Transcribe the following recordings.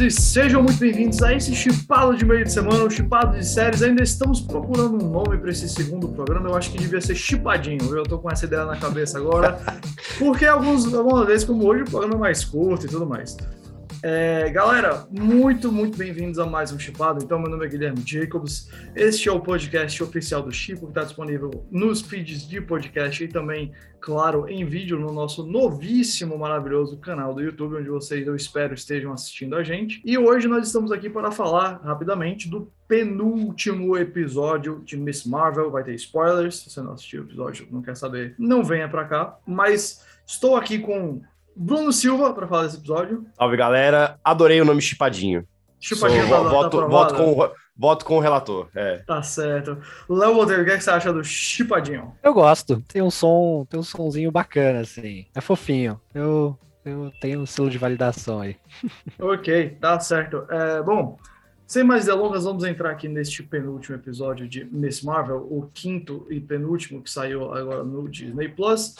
e sejam muito bem-vindos a esse chipado de meio de semana, o chipado de séries. Ainda estamos procurando um nome para esse segundo programa. Eu acho que devia ser chipadinho, viu? Eu tô com essa ideia na cabeça agora. Porque alguns, algumas vezes, como hoje, o programa é mais curto e tudo mais. É, galera, muito, muito bem-vindos a mais um Chipado. Então, meu nome é Guilherme Jacobs. Este é o podcast oficial do Chipo, que está disponível nos feeds de podcast e também, claro, em vídeo no nosso novíssimo, maravilhoso canal do YouTube, onde vocês, eu espero, estejam assistindo a gente. E hoje nós estamos aqui para falar rapidamente do penúltimo episódio de Miss Marvel. Vai ter spoilers. Se você não assistiu o episódio, não quer saber, não venha para cá. Mas estou aqui com Bruno Silva para falar desse episódio. Salve, galera. Adorei o nome Chipadinho. Chipadinho Sou, tá, voto, tá voto, com, voto com o relator. É. Tá certo. Léo Monteiro, o que, é que você acha do Chipadinho? Eu gosto. Tem um som, tem um sonzinho bacana, assim. É fofinho. Eu, eu tenho um selo de validação aí. ok, tá certo. É, bom, sem mais delongas, vamos entrar aqui neste penúltimo episódio de Miss Marvel, o quinto e penúltimo que saiu agora no Disney Plus.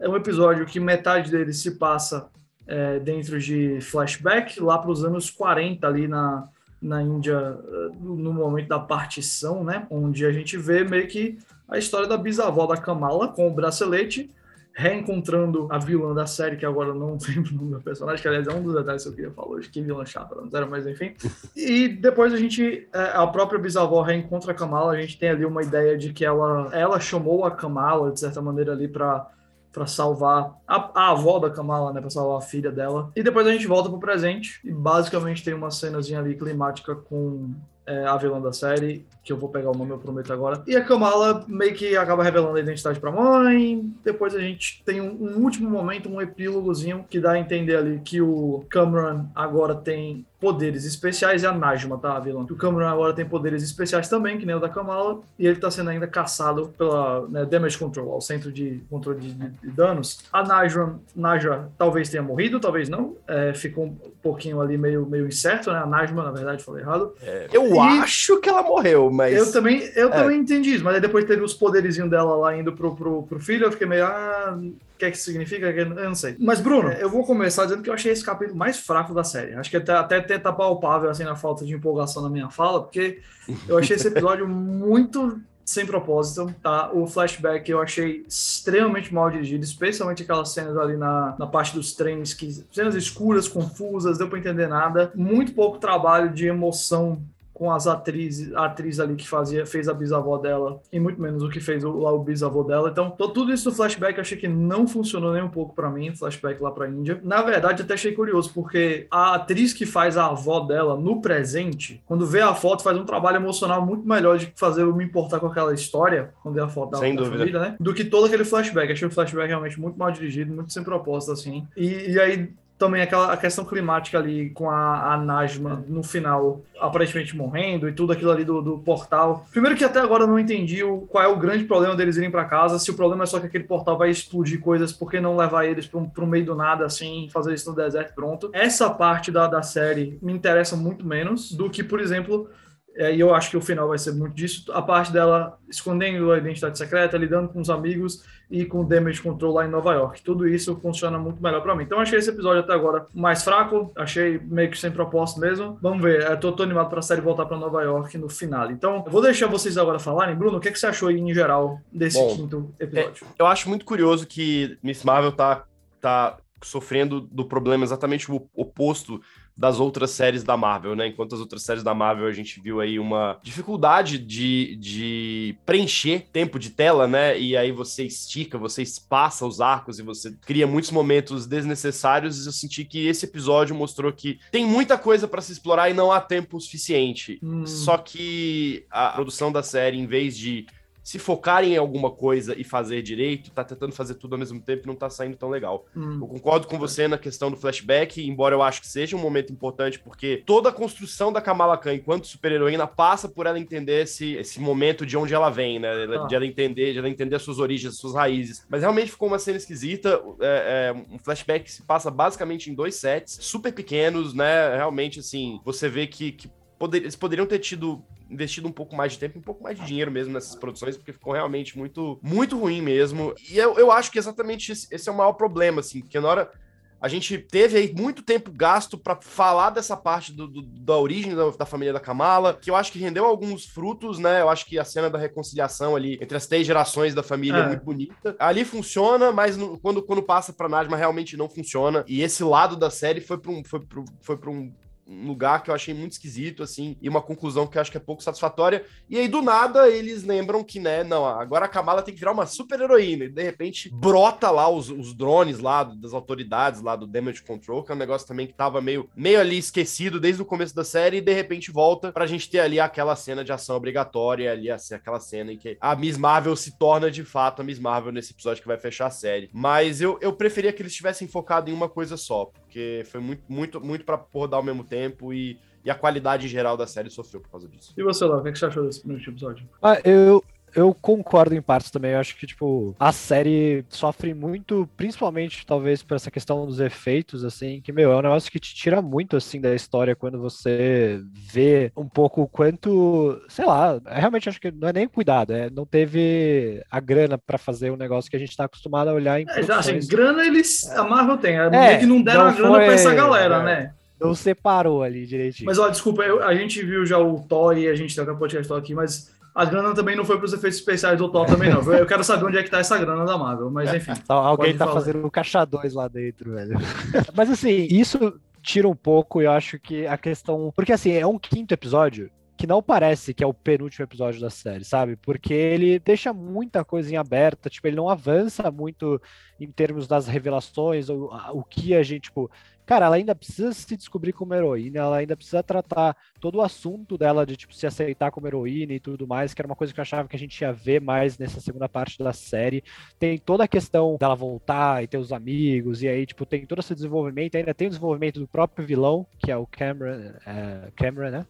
É um episódio que metade dele se passa é, dentro de flashback, lá para os anos 40, ali na, na Índia, no momento da partição, né? Onde a gente vê meio que a história da bisavó da Kamala com o bracelete, reencontrando a vilã da série, que agora não lembro o nome do personagem, que aliás é um dos detalhes que eu queria falar hoje, que vilã chata, não era, mas enfim. E depois a gente, a própria bisavó reencontra a Kamala, a gente tem ali uma ideia de que ela, ela chamou a Kamala, de certa maneira, ali para para salvar a, a, avó da Kamala, né, para salvar a filha dela. E depois a gente volta pro presente e basicamente tem uma cenazinha ali climática com é, a vilã da série, que eu vou pegar o nome, eu prometo agora. E a Kamala meio que acaba revelando a identidade pra mãe. Depois a gente tem um, um último momento, um epílogozinho, que dá a entender ali que o Cameron agora tem poderes especiais e a Najma, tá, vilã? O Cameron agora tem poderes especiais também, que nem o da Kamala, e ele tá sendo ainda caçado pela né, Damage Control, o centro de controle de, de, de danos. A Najma, Najma talvez tenha morrido, talvez não. É, ficou um pouquinho ali meio, meio incerto, né? A Najma, na verdade, falei errado. É, eu e acho que ela morreu, mas. Eu também, eu é. também entendi isso, mas aí depois teve os poderizinhos dela lá indo pro, pro, pro filho, eu fiquei meio, ah, que é que significa? Eu não sei. Mas, Bruno, eu vou começar dizendo que eu achei esse capítulo mais fraco da série. Acho que até, até tá palpável, assim, na falta de empolgação na minha fala, porque eu achei esse episódio muito sem propósito, tá? O flashback eu achei extremamente mal dirigido, especialmente aquelas cenas ali na, na parte dos trens, que cenas escuras, confusas, deu para entender nada. Muito pouco trabalho de emoção com as atrizes, a atriz ali que fazia, fez a bisavó dela, e muito menos o que fez o, lá o bisavô dela. Então, tudo isso do flashback eu achei que não funcionou nem um pouco para mim, flashback lá pra Índia. Na verdade, até achei curioso, porque a atriz que faz a avó dela no presente, quando vê a foto, faz um trabalho emocional muito melhor de fazer eu me importar com aquela história, quando vê a foto da, Sem da dúvida. família, né? Do que todo aquele flashback. Achei o flashback realmente muito mal dirigido, muito sem propósito, assim. E, e aí também aquela a questão climática ali com a, a Najma no final, aparentemente morrendo e tudo aquilo ali do, do portal. Primeiro que até agora eu não entendi o, qual é o grande problema deles irem para casa, se o problema é só que aquele portal vai explodir coisas, por que não levar eles para o meio do nada assim, fazer isso no deserto pronto? Essa parte da, da série me interessa muito menos do que, por exemplo, é, e eu acho que o final vai ser muito disso. A parte dela escondendo a identidade secreta, lidando com os amigos e com o damage control lá em Nova York. Tudo isso funciona muito melhor para mim. Então achei esse episódio até agora mais fraco, achei meio que sem propósito mesmo. Vamos ver, eu tô, tô animado para a série voltar para Nova York no final. Então, eu vou deixar vocês agora falarem. Bruno, o que, que você achou aí em geral desse Bom, quinto episódio? É, eu acho muito curioso que Miss Marvel tá, tá sofrendo do problema exatamente o oposto das outras séries da Marvel, né? Enquanto as outras séries da Marvel a gente viu aí uma dificuldade de, de preencher tempo de tela, né? E aí você estica, você espaça os arcos e você cria muitos momentos desnecessários. Eu senti que esse episódio mostrou que tem muita coisa para se explorar e não há tempo suficiente. Hum. Só que a produção da série, em vez de se focarem em alguma coisa e fazer direito, tá tentando fazer tudo ao mesmo tempo e não tá saindo tão legal. Hum. Eu concordo com você na questão do flashback, embora eu acho que seja um momento importante, porque toda a construção da Kamala Khan enquanto super-heroína passa por ela entender esse, esse momento de onde ela vem, né? Ah. De ela entender, de ela entender as suas origens, as suas raízes. Mas realmente ficou uma cena esquisita, é, é, um flashback que se passa basicamente em dois sets, super pequenos, né? Realmente, assim, você vê que, que poder, eles poderiam ter tido investido um pouco mais de tempo, um pouco mais de dinheiro mesmo nessas produções, porque ficou realmente muito, muito ruim mesmo. E eu, eu acho que exatamente esse, esse é o maior problema, assim, porque na hora a gente teve aí muito tempo gasto para falar dessa parte do, do, da origem da, da, família da Kamala, que eu acho que rendeu alguns frutos, né? Eu acho que a cena da reconciliação ali entre as três gerações da família é, é muito bonita. Ali funciona, mas no, quando, quando passa pra Najma realmente não funciona. E esse lado da série foi para um, foi pro, foi pra um um lugar que eu achei muito esquisito, assim, e uma conclusão que eu acho que é pouco satisfatória. E aí, do nada, eles lembram que, né, não, agora a Kamala tem que virar uma super heroína. E de repente brota lá os, os drones lá das autoridades lá do Damage Control, que é um negócio também que tava meio, meio ali esquecido desde o começo da série, e de repente volta pra gente ter ali aquela cena de ação obrigatória, ali assim, aquela cena em que a Miss Marvel se torna de fato a Miss Marvel nesse episódio que vai fechar a série. Mas eu, eu preferia que eles tivessem focado em uma coisa só, porque foi muito, muito, muito pra rodar ao mesmo tempo tempo e, e a qualidade geral da série sofreu por causa disso. E você, Léo, o que, é que você achou desse primeiro episódio? Ah, eu, eu concordo em partes também. Eu acho que, tipo, a série sofre muito, principalmente, talvez, por essa questão dos efeitos, assim, que, meu, é um negócio que te tira muito, assim, da história quando você vê um pouco o quanto, sei lá, realmente acho que não é nem cuidado, é não teve a grana para fazer um negócio que a gente tá acostumado a olhar em é, já, assim, grana eles, a Marvel tem, é, é que não deram não a grana foi, pra essa galera, é. né? Não separou ali direitinho. Mas, ó, desculpa, eu, a gente viu já o Thor e a gente tem o podcast aqui, mas a grana também não foi para os efeitos especiais do Thor também, não. Eu quero saber onde é que tá essa grana da Marvel, mas enfim. Então, alguém tá falar. fazendo o caixa 2 lá dentro, velho. mas assim, isso tira um pouco, eu acho que a questão. Porque assim, é um quinto episódio que não parece que é o penúltimo episódio da série, sabe? Porque ele deixa muita coisa em aberta, tipo, ele não avança muito em termos das revelações, ou o que a gente, tipo, cara, ela ainda precisa se descobrir como heroína, ela ainda precisa tratar todo o assunto dela de tipo se aceitar como heroína e tudo mais, que era uma coisa que eu achava que a gente ia ver mais nessa segunda parte da série. Tem toda a questão dela voltar e ter os amigos, e aí, tipo, tem todo esse desenvolvimento, ainda tem o desenvolvimento do próprio vilão, que é o Cameron, é, Cameron né?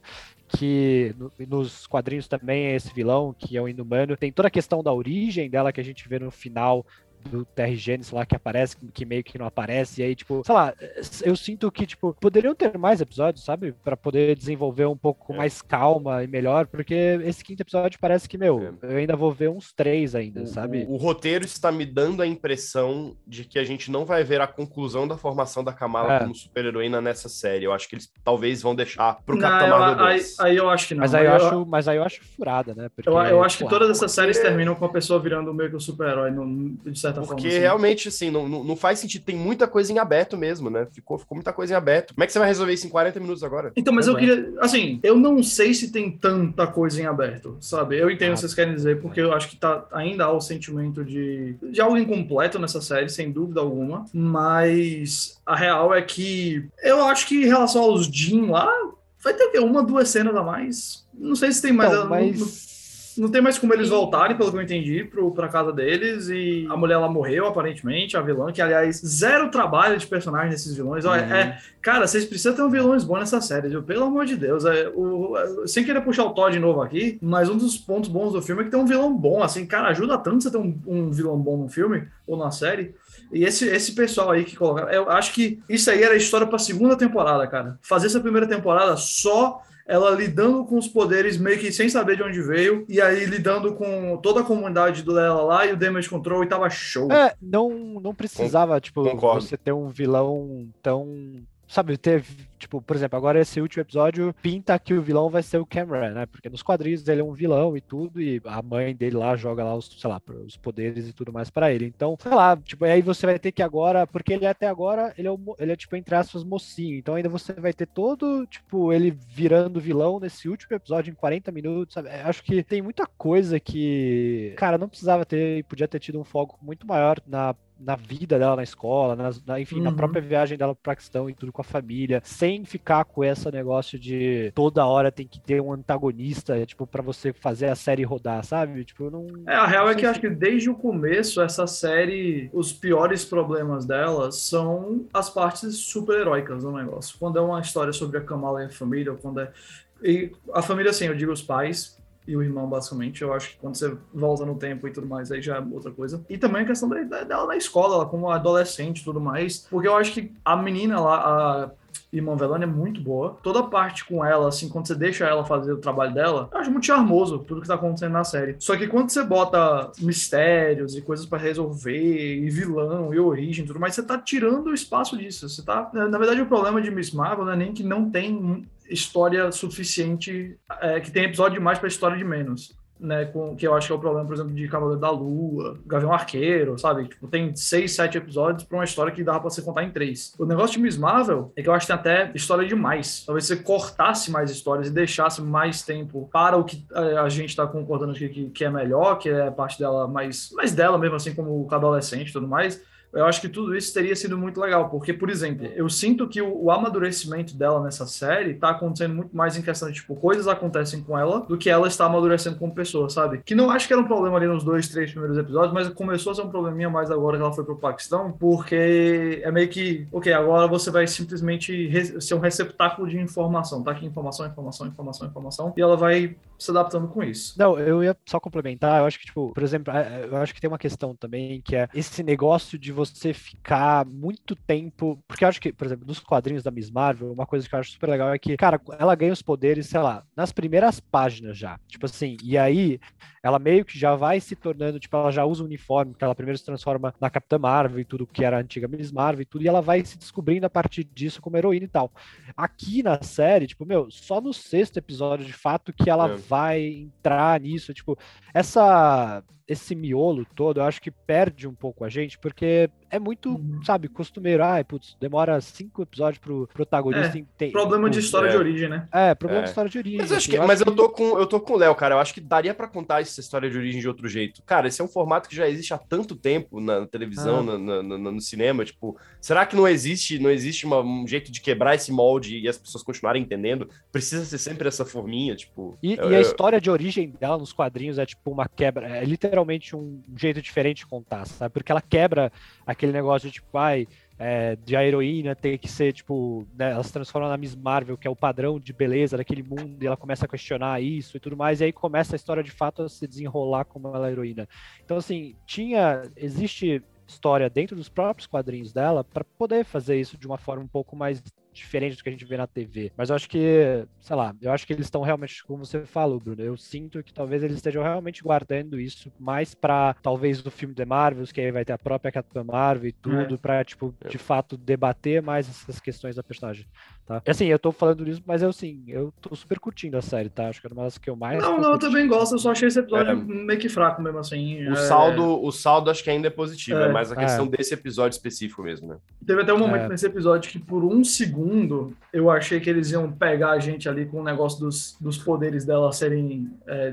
Que no, nos quadrinhos também é esse vilão, que é o Inumano. Tem toda a questão da origem dela que a gente vê no final do Terry Gênesis lá que aparece, que meio que não aparece, e aí, tipo, sei lá, eu sinto que, tipo, poderiam ter mais episódios, sabe? para poder desenvolver um pouco com é. mais calma e melhor, porque esse quinto episódio parece que, meu, é. eu ainda vou ver uns três ainda, o, sabe? O, o, roteiro está me dando a impressão de que a gente não vai ver a conclusão da formação da Kamala é. como super-heroína nessa série. Eu acho que eles talvez vão deixar pro não, Capitão Marvel 2. Aí, aí, eu acho que não. Mas aí eu, acho, mas aí eu acho furada, né? Porque, eu, eu acho que todas essas séries terminam com a pessoa virando meio que um super-herói, de certa certa Porque forma. Porque assim. realmente, assim, não, não faz sentido. Tem muita coisa em aberto mesmo, né? Ficou, ficou muita coisa em aberto. Como é que você vai resolver isso em 40 minutos agora? Então, mas eu queria. Assim, eu não sei se tem tanta coisa em aberto, sabe? Eu entendo ah, o que vocês querem dizer, porque eu acho que tá, ainda há o sentimento de, de algo incompleto nessa série, sem dúvida alguma. Mas a real é que eu acho que em relação aos Jim lá, vai ter uma, duas cenas a mais. Não sei se tem mais. Então, mas não tem mais como eles voltarem, pelo que eu entendi, pro, pra casa deles. E a mulher lá morreu, aparentemente, a vilã, que aliás, zero trabalho de personagem desses vilões. Olha, uhum. é, cara, vocês precisam ter um vilões bons nessa série, viu? Pelo amor de Deus. É, o, sem querer puxar o Todd de novo aqui, mas um dos pontos bons do filme é que tem um vilão bom. Assim, cara, ajuda tanto você ter um, um vilão bom no filme ou na série. E esse, esse pessoal aí que colocaram, eu acho que isso aí era a história pra segunda temporada, cara. Fazer essa primeira temporada só ela lidando com os poderes meio que sem saber de onde veio, e aí lidando com toda a comunidade do dela lá e o Damage Control e tava show. É, não, não precisava, tipo, Concordo. você ter um vilão tão sabe, teve, tipo, por exemplo, agora esse último episódio pinta que o vilão vai ser o Cameron, né? Porque nos quadrinhos ele é um vilão e tudo, e a mãe dele lá joga lá os, sei lá, os poderes e tudo mais para ele. Então, sei lá, tipo, aí você vai ter que agora, porque ele até agora, ele é, ele é tipo, entre aspas, mocinho. Então ainda você vai ter todo, tipo, ele virando vilão nesse último episódio em 40 minutos, sabe? Acho que tem muita coisa que, cara, não precisava ter, podia ter tido um foco muito maior na na vida dela na escola, na, enfim, uhum. na própria viagem dela pro Paquistão e tudo com a família, sem ficar com esse negócio de toda hora tem que ter um antagonista, tipo, para você fazer a série rodar, sabe? Tipo, não. É, a real é que se... acho que desde o começo, essa série, os piores problemas dela são as partes super-heróicas do negócio. Quando é uma história sobre a Kamala e a família, ou quando é. E a família, assim, eu digo os pais, e o irmão, basicamente. Eu acho que quando você volta no tempo e tudo mais, aí já é outra coisa. E também a questão dela na escola, ela como adolescente e tudo mais. Porque eu acho que a menina lá, a Iman Velani é muito boa. Toda parte com ela, assim, quando você deixa ela fazer o trabalho dela, eu acho muito charmoso tudo que tá acontecendo na série. Só que quando você bota mistérios e coisas para resolver, e vilão, e origem tudo mais, você tá tirando o espaço disso. Você tá. Na verdade, o problema de Miss Marvel não é nem que não tem história suficiente, é, que tem episódio demais para história de menos né, com, que eu acho que é o problema, por exemplo, de Cavaleiro da Lua, Gavião Arqueiro, sabe? Tipo, tem seis, sete episódios para uma história que dava para você contar em três. O negócio de Miss Marvel é que eu acho que tem até história demais. Talvez você cortasse mais histórias e deixasse mais tempo para o que eh, a gente está concordando aqui que, que é melhor, que é parte dela mais, mais dela mesmo, assim como o adolescente e tudo mais eu acho que tudo isso teria sido muito legal, porque, por exemplo, eu sinto que o, o amadurecimento dela nessa série tá acontecendo muito mais em questão de, tipo, coisas acontecem com ela do que ela está amadurecendo como pessoa, sabe? Que não acho que era um problema ali nos dois, três primeiros episódios, mas começou a ser um probleminha mais agora que ela foi pro Paquistão, porque é meio que, ok, agora você vai simplesmente ser um receptáculo de informação, tá aqui informação, informação, informação, informação, e ela vai se adaptando com isso. Não, eu ia só complementar, eu acho que, tipo, por exemplo, eu acho que tem uma questão também que é esse negócio de você ficar muito tempo. Porque eu acho que, por exemplo, nos quadrinhos da Miss Marvel, uma coisa que eu acho super legal é que, cara, ela ganha os poderes, sei lá, nas primeiras páginas já. Tipo assim, e aí ela meio que já vai se tornando, tipo, ela já usa o uniforme, que ela primeiro se transforma na Capitã Marvel e tudo que era a antiga Miss Marvel e tudo, e ela vai se descobrindo a partir disso como heroína e tal. Aqui na série, tipo, meu, só no sexto episódio, de fato, que ela é. vai entrar nisso, tipo, essa esse miolo todo, eu acho que perde um pouco a gente, porque é muito, uhum. sabe, costumeiro. Ai, putz, demora cinco episódios pro protagonista. É, tem, problema de história é. de origem, né? É, problema é. de história de origem. Mas, assim, eu, que, mas eu tô com eu tô com o Léo, cara. Eu acho que daria para contar essa história de origem de outro jeito. Cara, esse é um formato que já existe há tanto tempo na televisão, ah. na, na, no cinema. Tipo, será que não existe, não existe uma, um jeito de quebrar esse molde e as pessoas continuarem entendendo? Precisa ser sempre essa forminha, tipo. E, eu, e a história de origem dela nos quadrinhos é tipo uma quebra, é literalmente um jeito diferente de contar, sabe? Porque ela quebra aquele negócio de tipo, ai, é, de a heroína ter que ser, tipo, né, ela se transforma na Miss Marvel, que é o padrão de beleza daquele mundo, e ela começa a questionar isso e tudo mais, e aí começa a história de fato a se desenrolar como ela é heroína. Então, assim, tinha, existe história dentro dos próprios quadrinhos dela para poder fazer isso de uma forma um pouco mais diferente do que a gente vê na TV. Mas eu acho que, sei lá, eu acho que eles estão realmente, como você falou, Bruno, eu sinto que talvez eles estejam realmente guardando isso mais para talvez do filme The Marvels, que aí vai ter a própria Capitã Marvel e tudo, é. para tipo, é. de fato debater mais essas questões da personagem, tá? E assim, eu tô falando isso, mas eu sim, eu tô super curtindo a série, tá? Acho que é uma das que eu mais Não, não, eu também gosto, eu só achei esse episódio é. meio que fraco mesmo assim. O é... saldo, o saldo acho que ainda é positivo, é, mais a questão desse episódio específico mesmo, né? Teve até um momento nesse episódio que por um segundo segundo, eu achei que eles iam pegar a gente ali com o negócio dos, dos poderes dela serem. É,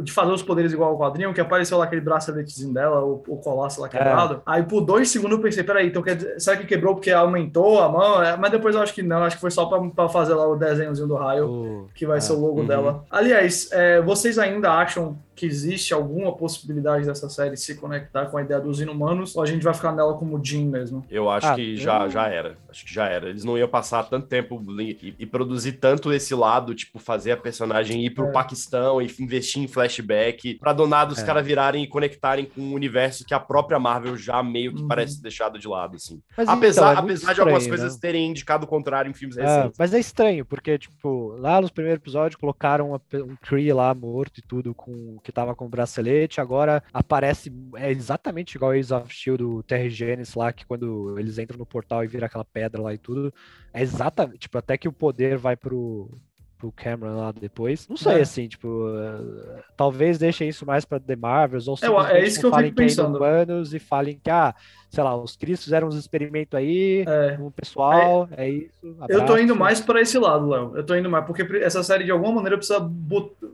de fazer os poderes igual ao quadrinho, que apareceu lá aquele braceletezinho dela, o, o colasso lá quebrado. É. Aí por dois segundos eu pensei, peraí, então quer, será que quebrou porque aumentou a mão? É, mas depois eu acho que não, acho que foi só pra, pra fazer lá o desenhozinho do raio, uh, que vai ser o logo uhum. dela. Aliás, é, vocês ainda acham que existe alguma possibilidade dessa série se conectar com a ideia dos inumanos, ou a gente vai ficar nela como Jim mesmo? Eu acho ah, que já, já era. Acho que já era. Eles não iam passar tanto tempo e, e produzir tanto esse lado, tipo, fazer a personagem ir pro é. Paquistão e investir em flashback, pra do nada os é. caras virarem e conectarem com um universo que a própria Marvel já meio que uhum. parece deixado de lado, assim. Mas, apesar então, é apesar de algumas coisas né? terem indicado o contrário em filmes é, recentes. Mas é estranho, porque, tipo, lá nos primeiros episódios colocaram um Kree lá morto e tudo com que tava com o bracelete, agora aparece, é exatamente igual Ace of Shield, o Terry Genesis lá, que quando eles entram no portal e vira aquela pedra lá e tudo, é exatamente, tipo, até que o poder vai pro, pro Cameron lá depois. Não sei, é. assim, tipo, uh, talvez deixem isso mais pra The Marvels, ou é, é isso que eu falem fico é pensando. humanos e falem que, ah, sei lá, os Cris fizeram uns experimentos aí é. o pessoal, é, é isso. Abraço. Eu tô indo mais para esse lado, Léo. Eu tô indo mais, porque essa série, de alguma maneira, precisa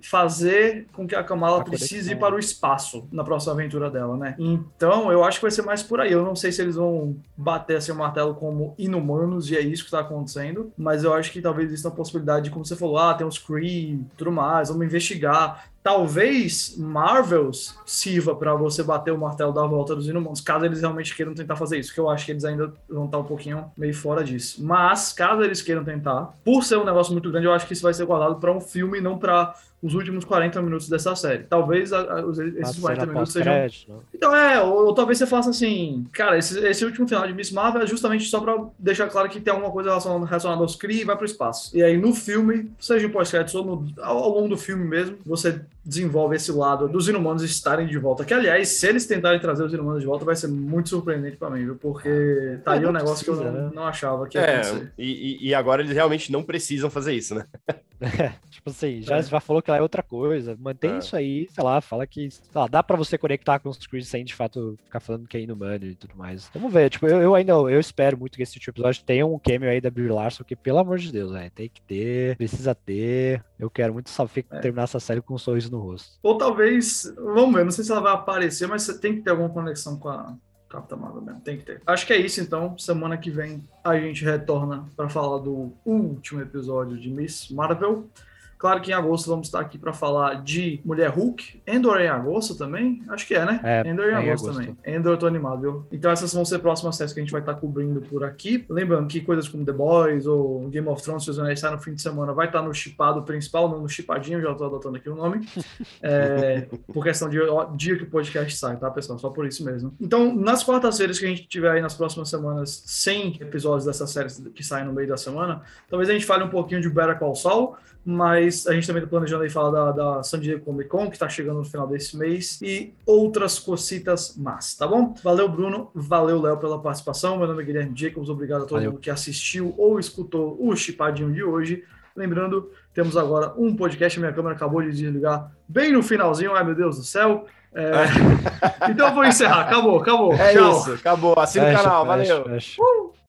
fazer com que a Kamala a precise ir para o espaço na próxima aventura dela, né? Então, eu acho que vai ser mais por aí. Eu não sei se eles vão bater assim o martelo como inumanos, e é isso que tá acontecendo, mas eu acho que talvez exista a possibilidade de, como você falou, ah, tem os Kree, tudo mais, vamos investigar talvez Marvels sirva para você bater o martelo da volta dos inumanos, caso eles realmente queiram tentar fazer isso, que eu acho que eles ainda vão estar um pouquinho meio fora disso. Mas, caso eles queiram tentar, por ser um negócio muito grande, eu acho que isso vai ser guardado para um filme e não para os últimos 40 minutos dessa série. Talvez a, a, esses 40 minutos sejam. Então é, ou, ou, talvez você faça assim, cara, esse, esse, último final de Miss Marvel é justamente só pra deixar claro que tem alguma coisa relacionada, relacionada aos Kree e vai pro espaço. E aí no filme, seja em pós-créditos ou no, ao, ao longo do filme mesmo, você desenvolve esse lado dos inumanos estarem de volta. Que, aliás, se eles tentarem trazer os inumanos de volta, vai ser muito surpreendente para mim, viu? Porque tá aí um negócio precisa, que eu não, né? não achava que ia é, acontecer. E, e agora eles realmente não precisam fazer isso, né? É, tipo assim, já, é. já falou que ela é outra coisa. Mantém é. isso aí, sei lá, fala que lá, dá para você conectar com os Creed sem de fato ficar falando que é inumano e tudo mais. Vamos ver, tipo, eu, eu ainda eu espero muito que esse tipo episódio tenha um cameo aí da Brie Larson, que pelo amor de Deus, né? Tem que ter, precisa ter. Eu quero muito só é. terminar essa série com um sorriso no rosto. Ou talvez, vamos ver, não sei se ela vai aparecer, mas tem que ter alguma conexão com a Capitã Marvel mesmo, tem que ter. Acho que é isso então. Semana que vem a gente retorna para falar do último episódio de Miss Marvel. Claro que em agosto vamos estar aqui para falar de Mulher Hulk. Endor é em agosto também? Acho que é, né? É, Endor é em agosto, agosto, também. Endor eu tô animado, viu? Então essas vão ser próximas séries que a gente vai estar cobrindo por aqui. Lembrando que coisas como The Boys ou Game of Thrones, se os anéis no fim de semana, vai estar no chipado principal, não no chipadinho, já tô adotando aqui o nome. É, por questão de ó, dia que o podcast sai, tá, pessoal? Só por isso mesmo. Então, nas quartas-feiras que a gente tiver aí nas próximas semanas, 100 episódios dessas séries que saem no meio da semana, talvez a gente fale um pouquinho de Better Call Saul, mas a gente também está planejando aí falar da, da San Diego Comic Con, que está chegando no final desse mês, e outras cositas más, tá bom? Valeu, Bruno, valeu, Léo, pela participação. Meu nome é Guilherme Jacobs, obrigado a todo valeu. mundo que assistiu ou escutou o Chipadinho de hoje. Lembrando, temos agora um podcast, minha câmera acabou de desligar bem no finalzinho, ai meu Deus do céu. É... então eu vou encerrar, acabou, acabou. É Tchau. isso, acabou. Assina o canal, valeu. Uh!